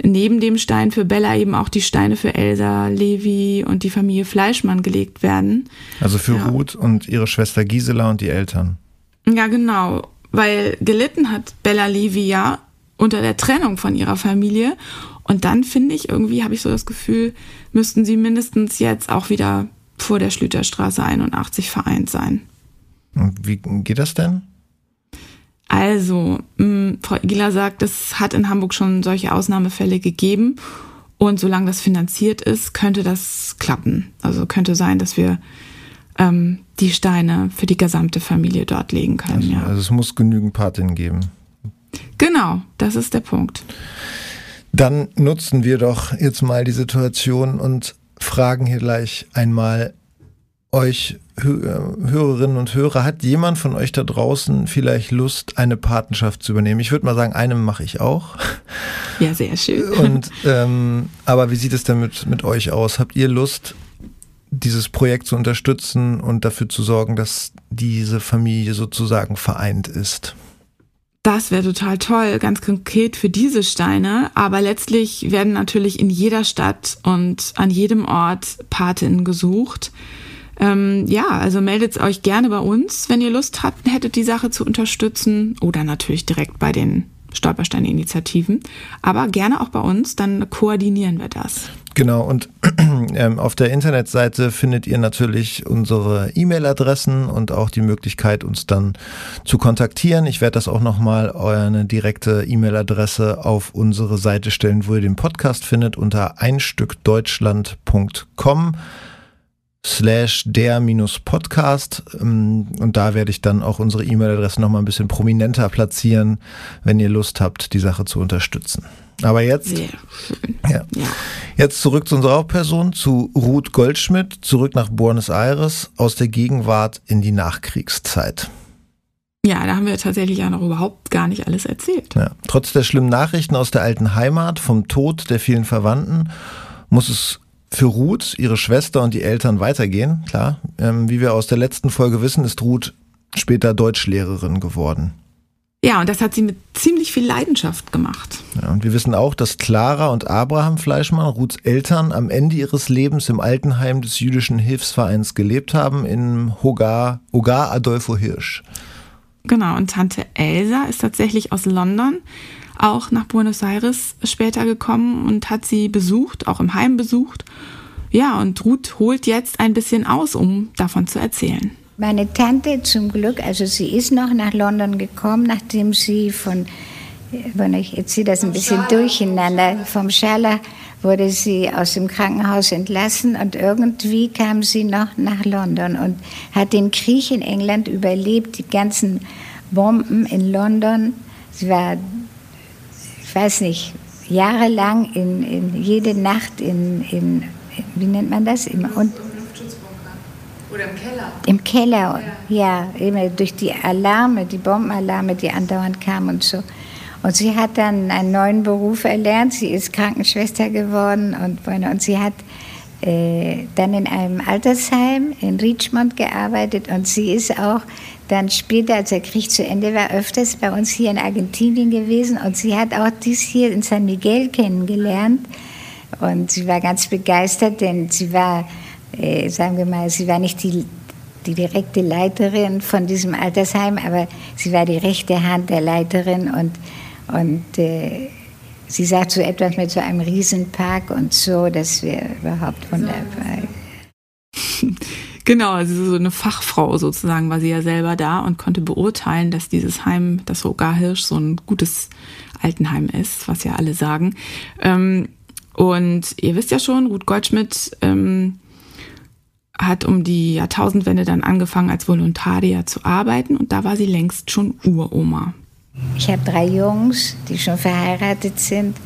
neben dem Stein für Bella eben auch die Steine für Elsa, Levi und die Familie Fleischmann gelegt werden. Also für ja. Ruth und ihre Schwester Gisela und die Eltern. Ja, genau. Weil gelitten hat Bella Levi ja unter der Trennung von ihrer Familie. Und dann finde ich, irgendwie habe ich so das Gefühl, müssten sie mindestens jetzt auch wieder vor der Schlüterstraße 81 vereint sein. Und wie geht das denn? Also, mh, mm, Frau Igler sagt, es hat in Hamburg schon solche Ausnahmefälle gegeben. Und solange das finanziert ist, könnte das klappen. Also könnte sein, dass wir ähm, die Steine für die gesamte Familie dort legen können. Also, ja. also es muss genügend Patinnen geben. Genau, das ist der Punkt. Dann nutzen wir doch jetzt mal die Situation und fragen hier gleich einmal euch äh, Hörerinnen und Hörer, hat jemand von euch da draußen vielleicht Lust, eine Patenschaft zu übernehmen? Ich würde mal sagen, eine mache ich auch. Ja, sehr schön. Und ähm, aber wie sieht es denn mit, mit euch aus? Habt ihr Lust, dieses Projekt zu unterstützen und dafür zu sorgen, dass diese Familie sozusagen vereint ist? Das wäre total toll, ganz konkret für diese Steine. Aber letztlich werden natürlich in jeder Stadt und an jedem Ort Patinnen gesucht. Ähm, ja, also meldet euch gerne bei uns, wenn ihr Lust habt, hättet, die Sache zu unterstützen oder natürlich direkt bei den Stolpersteine-Initiativen. Aber gerne auch bei uns, dann koordinieren wir das. Genau, und [CLEARS THROAT] ähm, auf der Internetseite findet ihr natürlich unsere E-Mail-Adressen und auch die Möglichkeit, uns dann zu kontaktieren. Ich werde das auch nochmal eine direkte E-Mail-Adresse auf unsere Seite stellen, wo ihr den Podcast findet, unter einstückdeutschland.com slash der minus Podcast ähm, und da werde ich dann auch unsere E-Mail-Adresse nochmal ein bisschen prominenter platzieren, wenn ihr Lust habt, die Sache zu unterstützen. Aber jetzt, ja. ja. jetzt zurück zu unserer Hauptperson, zu Ruth Goldschmidt, zurück nach Buenos Aires, aus der Gegenwart in die Nachkriegszeit. Ja, da haben wir tatsächlich auch noch überhaupt gar nicht alles erzählt. Ja. Trotz der schlimmen Nachrichten aus der alten Heimat, vom Tod der vielen Verwandten, muss es für Ruth, ihre Schwester und die Eltern weitergehen. Klar, ähm, wie wir aus der letzten Folge wissen, ist Ruth später Deutschlehrerin geworden. Ja, und das hat sie mit ziemlich viel Leidenschaft gemacht. Ja, und wir wissen auch, dass Clara und Abraham Fleischmann, Ruths Eltern, am Ende ihres Lebens im Altenheim des jüdischen Hilfsvereins gelebt haben, in Hogar, Hogar Adolfo Hirsch. Genau, und Tante Elsa ist tatsächlich aus London auch nach Buenos Aires später gekommen und hat sie besucht, auch im Heim besucht. Ja, und Ruth holt jetzt ein bisschen aus, um davon zu erzählen. Meine Tante zum Glück, also sie ist noch nach London gekommen, nachdem sie von, wenn ich erzähle das ein bisschen durcheinander, vom Schala wurde sie aus dem Krankenhaus entlassen und irgendwie kam sie noch nach London und hat den Krieg in England überlebt, die ganzen Bomben in London. Sie war ich weiß nicht, jahrelang in, in jede Nacht in, in, wie nennt man das? Im, und, oder im Keller? Im Keller, ja. ja, immer durch die Alarme, die Bombenalarme, die andauernd kamen und so. Und sie hat dann einen neuen Beruf erlernt. Sie ist Krankenschwester geworden und, und sie hat äh, dann in einem Altersheim in Richmond gearbeitet und sie ist auch dann später, als der Krieg zu Ende war, öfters bei uns hier in Argentinien gewesen und sie hat auch dies hier in San Miguel kennengelernt und sie war ganz begeistert, denn sie war, äh, sagen wir mal, sie war nicht die, die direkte Leiterin von diesem Altersheim, aber sie war die rechte Hand der Leiterin und, und äh, sie sagt so etwas mit so einem Riesenpark und so, das wäre überhaupt wunderbar. [LAUGHS] Genau, also so eine Fachfrau sozusagen war sie ja selber da und konnte beurteilen, dass dieses Heim, das Rogar Hirsch, so ein gutes Altenheim ist, was ja alle sagen. Ähm, und ihr wisst ja schon, Ruth Goldschmidt ähm, hat um die Jahrtausendwende dann angefangen, als Volontarier zu arbeiten und da war sie längst schon Uroma. Ich habe drei Jungs, die schon verheiratet sind,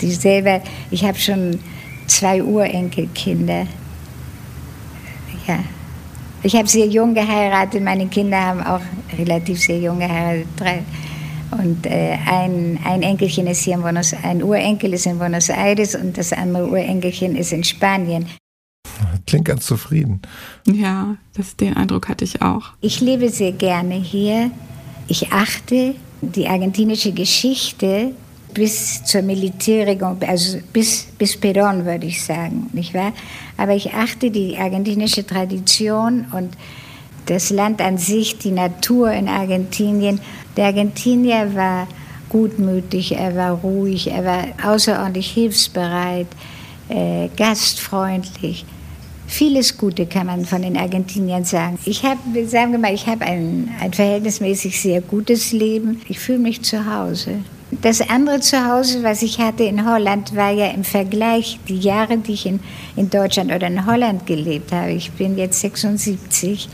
die selber, ich habe schon zwei Urenkelkinder. Ja. Ich habe sehr jung geheiratet, meine Kinder haben auch relativ sehr jung geheiratet, drei. Und äh, ein, ein Enkelchen ist hier in Buenos ein Urenkel ist in Buenos Aires und das andere Urenkelchen ist in Spanien. [LAUGHS] Klingt ganz zufrieden. Ja, das, den Eindruck hatte ich auch. Ich lebe sehr gerne hier. Ich achte die argentinische Geschichte bis zur Militärregierung, also bis, bis Perón würde ich sagen, nicht wahr? Aber ich achte die argentinische Tradition und das Land an sich, die Natur in Argentinien. Der Argentinier war gutmütig, er war ruhig, er war außerordentlich hilfsbereit, äh, gastfreundlich. Vieles Gute kann man von den Argentiniern sagen. Ich habe, sagen wir mal, ich habe ein, ein verhältnismäßig sehr gutes Leben. Ich fühle mich zu Hause. Das andere Zuhause, was ich hatte in Holland, war ja im Vergleich die Jahre, die ich in, in Deutschland oder in Holland gelebt habe. Ich bin jetzt 76.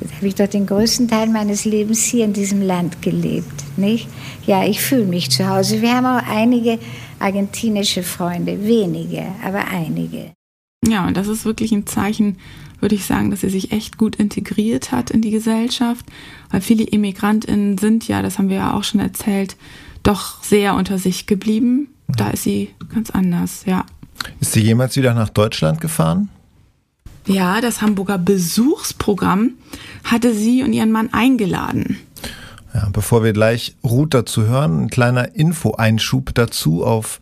Jetzt habe ich doch den größten Teil meines Lebens hier in diesem Land gelebt. Nicht? Ja, ich fühle mich zu Hause. Wir haben auch einige argentinische Freunde, wenige, aber einige. Ja, und das ist wirklich ein Zeichen würde ich sagen, dass sie sich echt gut integriert hat in die Gesellschaft, weil viele Immigrantinnen sind ja, das haben wir ja auch schon erzählt, doch sehr unter sich geblieben. Da ist sie ganz anders, ja. Ist sie jemals wieder nach Deutschland gefahren? Ja, das Hamburger Besuchsprogramm hatte sie und ihren Mann eingeladen. Ja, bevor wir gleich Ruth dazu hören, ein kleiner Info-Einschub dazu auf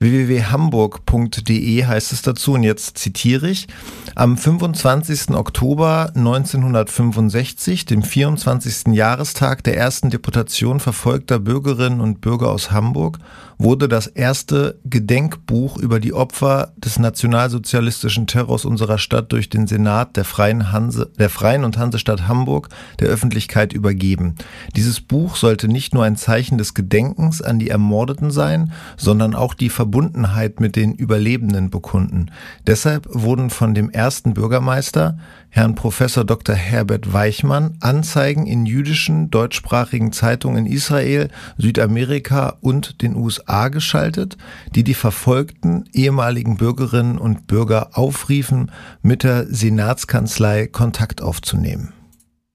www.hamburg.de heißt es dazu und jetzt zitiere ich. Am 25. Oktober 1965, dem 24. Jahrestag der ersten Deportation verfolgter Bürgerinnen und Bürger aus Hamburg, wurde das erste Gedenkbuch über die Opfer des nationalsozialistischen Terrors unserer Stadt durch den Senat der Freien, Hanse, der Freien und Hansestadt Hamburg der Öffentlichkeit übergeben. Dieses Buch sollte nicht nur ein Zeichen des Gedenkens an die Ermordeten sein, sondern auch die Verbundenheit mit den Überlebenden bekunden. Deshalb wurden von dem ersten Bürgermeister, Herrn Professor Dr. Herbert Weichmann, Anzeigen in jüdischen deutschsprachigen Zeitungen in Israel, Südamerika und den USA geschaltet, die die verfolgten ehemaligen Bürgerinnen und Bürger aufriefen, mit der Senatskanzlei Kontakt aufzunehmen.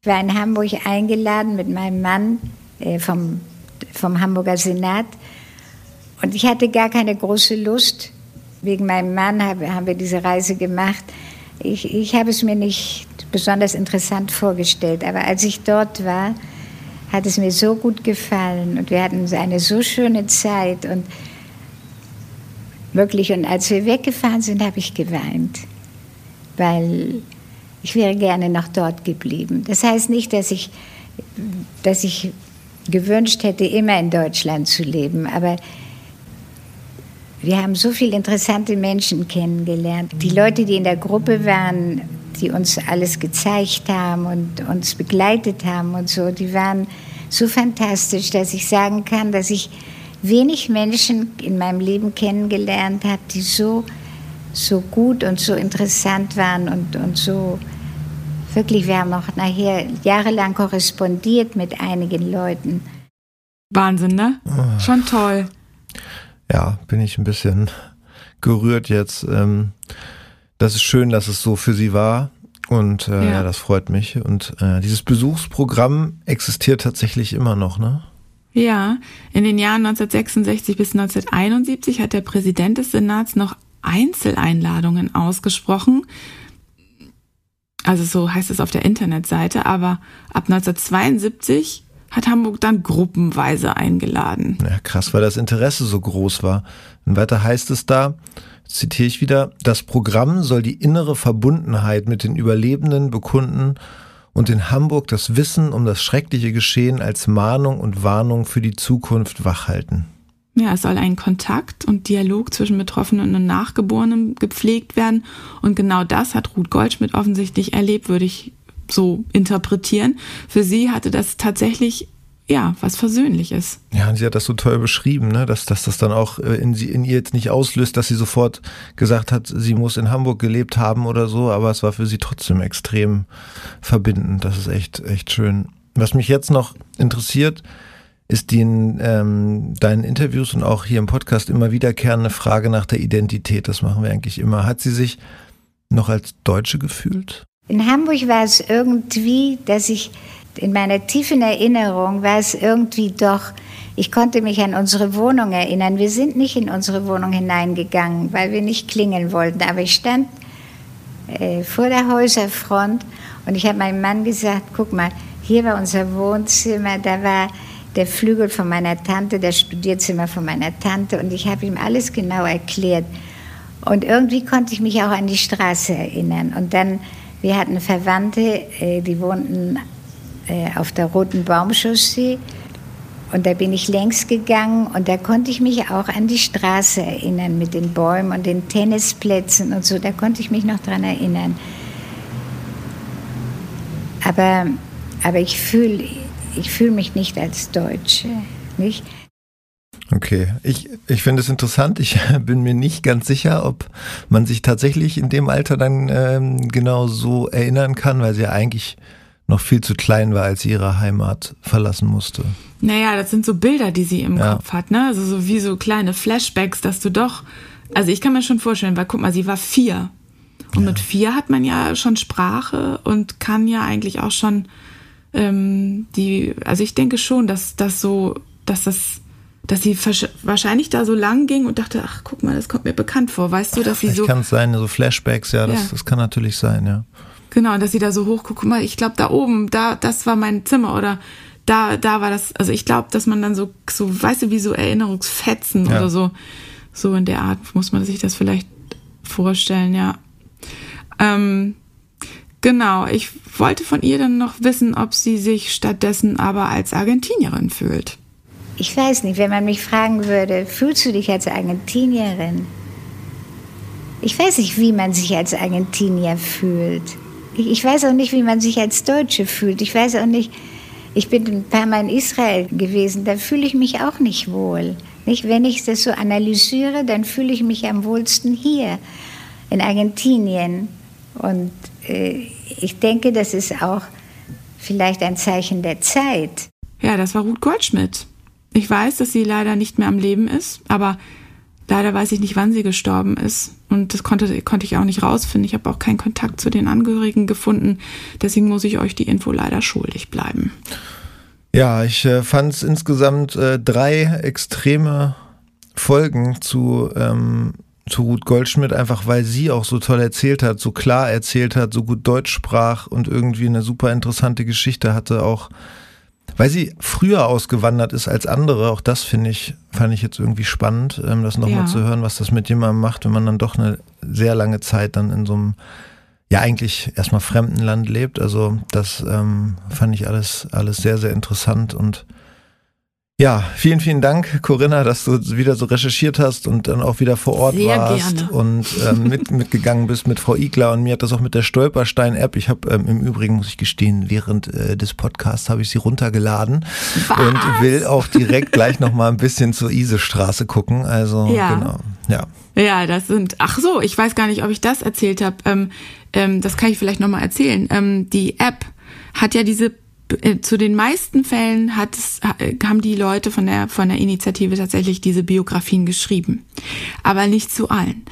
Ich war in Hamburg eingeladen mit meinem Mann äh, vom, vom Hamburger Senat und ich hatte gar keine große Lust. Wegen meinem Mann haben wir diese Reise gemacht ich, ich habe es mir nicht besonders interessant vorgestellt, aber als ich dort war, hat es mir so gut gefallen und wir hatten eine so schöne Zeit und wirklich, und als wir weggefahren sind, habe ich geweint, weil ich wäre gerne noch dort geblieben. Das heißt nicht, dass ich, dass ich gewünscht hätte, immer in Deutschland zu leben, aber wir haben so viele interessante Menschen kennengelernt. Die Leute, die in der Gruppe waren, die uns alles gezeigt haben und uns begleitet haben und so, die waren so fantastisch, dass ich sagen kann, dass ich wenig Menschen in meinem Leben kennengelernt habe, die so, so gut und so interessant waren und, und so wirklich, wir haben auch nachher jahrelang korrespondiert mit einigen Leuten. Wahnsinn, ne? Oh. Schon toll ja, bin ich ein bisschen [LAUGHS] gerührt jetzt. Ähm, das ist schön, dass es so für sie war. Und äh, ja. ja das freut mich. Und äh, dieses Besuchsprogramm existiert tatsächlich immer noch, ne? Ja, in den Jahren 1966 bis 1971 hat der Präsident des Senats noch Einzeleinladungen ausgesprochen. Also so heißt es auf der Internetseite, aber ab 1972 hat Hamburg dann gruppenweise eingeladen. Ja, krass, weil das Interesse so groß war. Und weiter heißt es da, zitiere ich wieder, das Programm soll die innere Verbundenheit mit den Überlebenden bekunden und in Hamburg das Wissen um das schreckliche Geschehen als Mahnung und Warnung für die Zukunft wachhalten. Ja, es soll ein Kontakt und Dialog zwischen Betroffenen und Nachgeborenen gepflegt werden. Und genau das hat Ruth Goldschmidt offensichtlich erlebt, würde ich so interpretieren. Für sie hatte das tatsächlich ja, was Versöhnliches. Ja, und sie hat das so toll beschrieben, ne? dass, dass das dann auch äh, in, sie, in ihr jetzt nicht auslöst, dass sie sofort gesagt hat, sie muss in Hamburg gelebt haben oder so, aber es war für sie trotzdem extrem verbindend. Das ist echt, echt schön. Was mich jetzt noch interessiert, ist die in ähm, deinen Interviews und auch hier im Podcast immer wiederkehrende Frage nach der Identität. Das machen wir eigentlich immer. Hat sie sich noch als Deutsche gefühlt? In Hamburg war es irgendwie, dass ich in meiner tiefen Erinnerung war es irgendwie doch, ich konnte mich an unsere Wohnung erinnern. Wir sind nicht in unsere Wohnung hineingegangen, weil wir nicht klingeln wollten. Aber ich stand äh, vor der Häuserfront und ich habe meinem Mann gesagt, guck mal, hier war unser Wohnzimmer, da war der Flügel von meiner Tante, das Studierzimmer von meiner Tante und ich habe ihm alles genau erklärt. Und irgendwie konnte ich mich auch an die Straße erinnern. Und dann wir hatten Verwandte, äh, die wohnten äh, auf der Roten Baumchaussee. Und da bin ich längs gegangen und da konnte ich mich auch an die Straße erinnern mit den Bäumen und den Tennisplätzen und so. Da konnte ich mich noch dran erinnern. Aber, aber ich fühle ich fühl mich nicht als Deutsche. Nicht? Okay, ich, ich finde es interessant. Ich [LAUGHS] bin mir nicht ganz sicher, ob man sich tatsächlich in dem Alter dann ähm, genau so erinnern kann, weil sie ja eigentlich noch viel zu klein war, als sie ihre Heimat verlassen musste. Naja, das sind so Bilder, die sie im ja. Kopf hat, ne? Also so wie so kleine Flashbacks, dass du doch, also ich kann mir schon vorstellen, weil guck mal, sie war vier. Und ja. mit vier hat man ja schon Sprache und kann ja eigentlich auch schon ähm, die, also ich denke schon, dass das so, dass das dass sie wahrscheinlich da so lang ging und dachte, ach guck mal, das kommt mir bekannt vor, weißt du, dass sie so. kann es sein, so Flashbacks, ja, das, ja. das kann natürlich sein, ja. Genau, dass sie da so hochguckt, guck mal, ich glaube da oben, da, das war mein Zimmer oder da, da war das, also ich glaube, dass man dann so, so, weißt du, wie so Erinnerungsfetzen ja. oder so, so in der Art muss man sich das vielleicht vorstellen, ja. Ähm, genau, ich wollte von ihr dann noch wissen, ob sie sich stattdessen aber als Argentinierin fühlt. Ich weiß nicht, wenn man mich fragen würde, fühlst du dich als Argentinierin? Ich weiß nicht, wie man sich als Argentinier fühlt. Ich weiß auch nicht, wie man sich als Deutsche fühlt. Ich weiß auch nicht, ich bin ein paar Mal in Israel gewesen, da fühle ich mich auch nicht wohl. Nicht? Wenn ich das so analysiere, dann fühle ich mich am wohlsten hier in Argentinien. Und äh, ich denke, das ist auch vielleicht ein Zeichen der Zeit. Ja, das war Ruth Goldschmidt. Ich weiß, dass sie leider nicht mehr am Leben ist, aber leider weiß ich nicht, wann sie gestorben ist. Und das konnte, konnte ich auch nicht rausfinden. Ich habe auch keinen Kontakt zu den Angehörigen gefunden. Deswegen muss ich euch die Info leider schuldig bleiben. Ja, ich äh, fand es insgesamt äh, drei extreme Folgen zu ähm, zu Ruth Goldschmidt, einfach weil sie auch so toll erzählt hat, so klar erzählt hat, so gut Deutsch sprach und irgendwie eine super interessante Geschichte hatte, auch weil sie früher ausgewandert ist als andere. Auch das finde ich, fand ich jetzt irgendwie spannend, ähm, das nochmal ja. zu hören, was das mit jemandem macht, wenn man dann doch eine sehr lange Zeit dann in so einem ja eigentlich erstmal fremden Land lebt. Also das ähm, fand ich alles, alles sehr, sehr interessant und ja, vielen, vielen Dank, Corinna, dass du wieder so recherchiert hast und dann auch wieder vor Ort Sehr warst gerne. und ähm, [LAUGHS] mit, mitgegangen bist mit Frau Igler und mir hat das auch mit der Stolperstein-App. Ich habe ähm, im Übrigen, muss ich gestehen, während äh, des Podcasts habe ich sie runtergeladen Was? und will auch direkt gleich nochmal ein bisschen zur Isestraße gucken. Also ja. genau, ja. Ja, das sind, ach so, ich weiß gar nicht, ob ich das erzählt habe. Ähm, ähm, das kann ich vielleicht nochmal erzählen. Ähm, die App hat ja diese zu den meisten Fällen hat es, äh, haben die Leute von der, von der Initiative tatsächlich diese Biografien geschrieben. Aber nicht zu allen.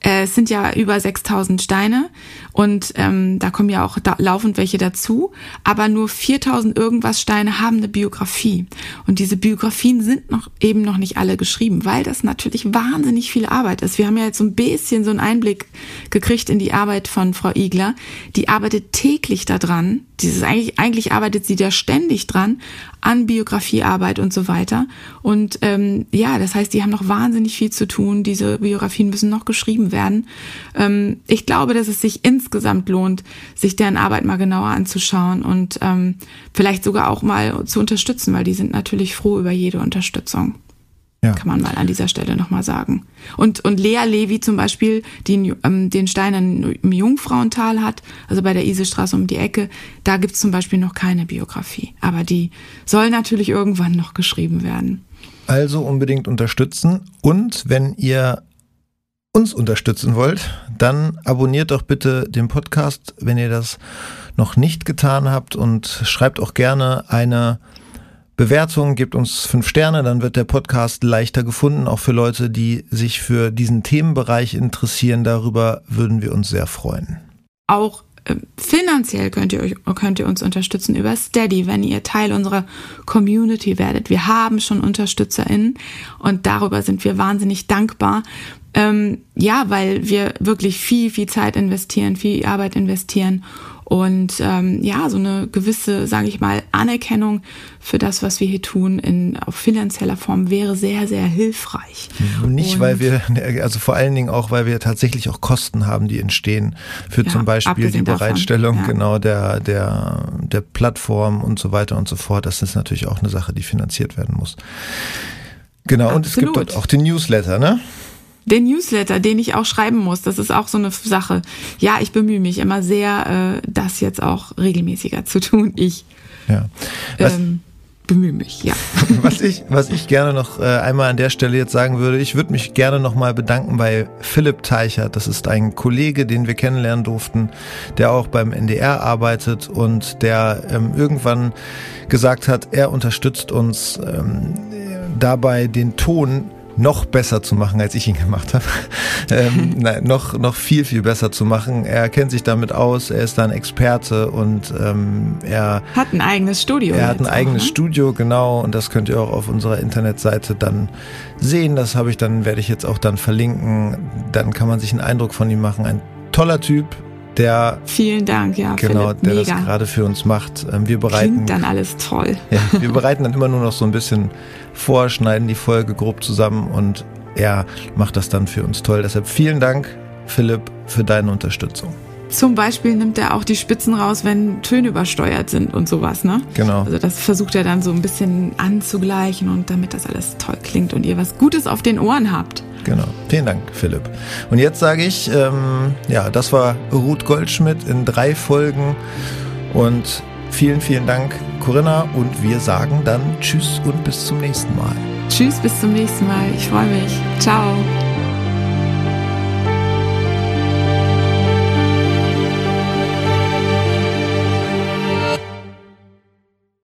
Äh, es sind ja über 6000 Steine und ähm, da kommen ja auch da laufend welche dazu, aber nur 4000 irgendwas Steine haben eine Biografie. Und diese Biografien sind noch eben noch nicht alle geschrieben, weil das natürlich wahnsinnig viel Arbeit ist. Wir haben ja jetzt so ein bisschen so einen Einblick gekriegt in die Arbeit von Frau Igler. Die arbeitet täglich daran. Dieses eigentlich, eigentlich arbeitet sie da ständig dran an Biografiearbeit und so weiter. Und ähm, ja, das heißt, die haben noch wahnsinnig viel zu tun. Diese Biografien müssen noch geschrieben werden. Ähm, ich glaube, dass es sich ins insgesamt lohnt, sich deren Arbeit mal genauer anzuschauen und ähm, vielleicht sogar auch mal zu unterstützen, weil die sind natürlich froh über jede Unterstützung. Ja. Kann man mal an dieser Stelle nochmal sagen. Und, und Lea Levi zum Beispiel, die ähm, den Stein im Jungfrauental hat, also bei der Isestraße um die Ecke, da gibt es zum Beispiel noch keine Biografie. Aber die soll natürlich irgendwann noch geschrieben werden. Also unbedingt unterstützen. Und wenn ihr uns unterstützen wollt, dann abonniert doch bitte den Podcast, wenn ihr das noch nicht getan habt und schreibt auch gerne eine Bewertung, gebt uns fünf Sterne, dann wird der Podcast leichter gefunden, auch für Leute, die sich für diesen Themenbereich interessieren. Darüber würden wir uns sehr freuen. Auch äh, finanziell könnt ihr, euch, könnt ihr uns unterstützen über Steady, wenn ihr Teil unserer Community werdet. Wir haben schon UnterstützerInnen und darüber sind wir wahnsinnig dankbar. Ähm, ja, weil wir wirklich viel, viel Zeit investieren, viel Arbeit investieren und ähm, ja, so eine gewisse, sage ich mal, Anerkennung für das, was wir hier tun, in auf finanzieller Form wäre sehr, sehr hilfreich. Nicht, und weil wir, also vor allen Dingen auch, weil wir tatsächlich auch Kosten haben, die entstehen für ja, zum Beispiel die Bereitstellung davon, ja. genau der der der Plattform und so weiter und so fort. Das ist natürlich auch eine Sache, die finanziert werden muss. Genau, Absolut. und es gibt dort auch den Newsletter, ne? Den Newsletter, den ich auch schreiben muss, das ist auch so eine Sache. Ja, ich bemühe mich immer sehr, äh, das jetzt auch regelmäßiger zu tun. Ich ja. ähm, bemühe mich, ja. [LAUGHS] Was ich, was ich gerne noch äh, einmal an der Stelle jetzt sagen würde, ich würde mich gerne nochmal bedanken bei Philipp Teichert. Das ist ein Kollege, den wir kennenlernen durften, der auch beim NDR arbeitet und der ähm, irgendwann gesagt hat, er unterstützt uns ähm, dabei, den Ton noch besser zu machen, als ich ihn [LAUGHS] gemacht habe. ähm, [LAUGHS] nein, noch, noch viel, viel besser zu machen. Er kennt sich damit aus, er ist da ein Experte und ähm, er hat ein eigenes Studio. Er hat ein eigenes auch, ne? Studio, genau, und das könnt ihr auch auf unserer Internetseite dann sehen. Das habe ich dann, werde ich jetzt auch dann verlinken. Dann kann man sich einen Eindruck von ihm machen. Ein toller Typ, der vielen Dank, ja, genau, Philipp, der mega. das gerade für uns macht. Ähm, wir bereiten Klingt dann alles toll. [LAUGHS] Ja, wir bereiten dann immer nur noch so ein bisschen vor, schneiden die Folge grob zusammen und er macht das dann für uns toll. Deshalb vielen Dank, Philipp, für deine Unterstützung. Zum Beispiel nimmt er auch die Spitzen raus, wenn Töne übersteuert sind und sowas, ne? Genau. Also das versucht er dann so ein bisschen anzugleichen und damit das alles toll klingt und ihr was Gutes auf den Ohren habt. Genau. Vielen Dank, Philipp. Und jetzt sage ich, ähm, ja, das war Ruth Goldschmidt in drei Folgen. Und vielen, vielen Dank, Corinna. Und wir sagen dann Tschüss und bis zum nächsten Mal. Tschüss, bis zum nächsten Mal. Ich freue mich. Ciao.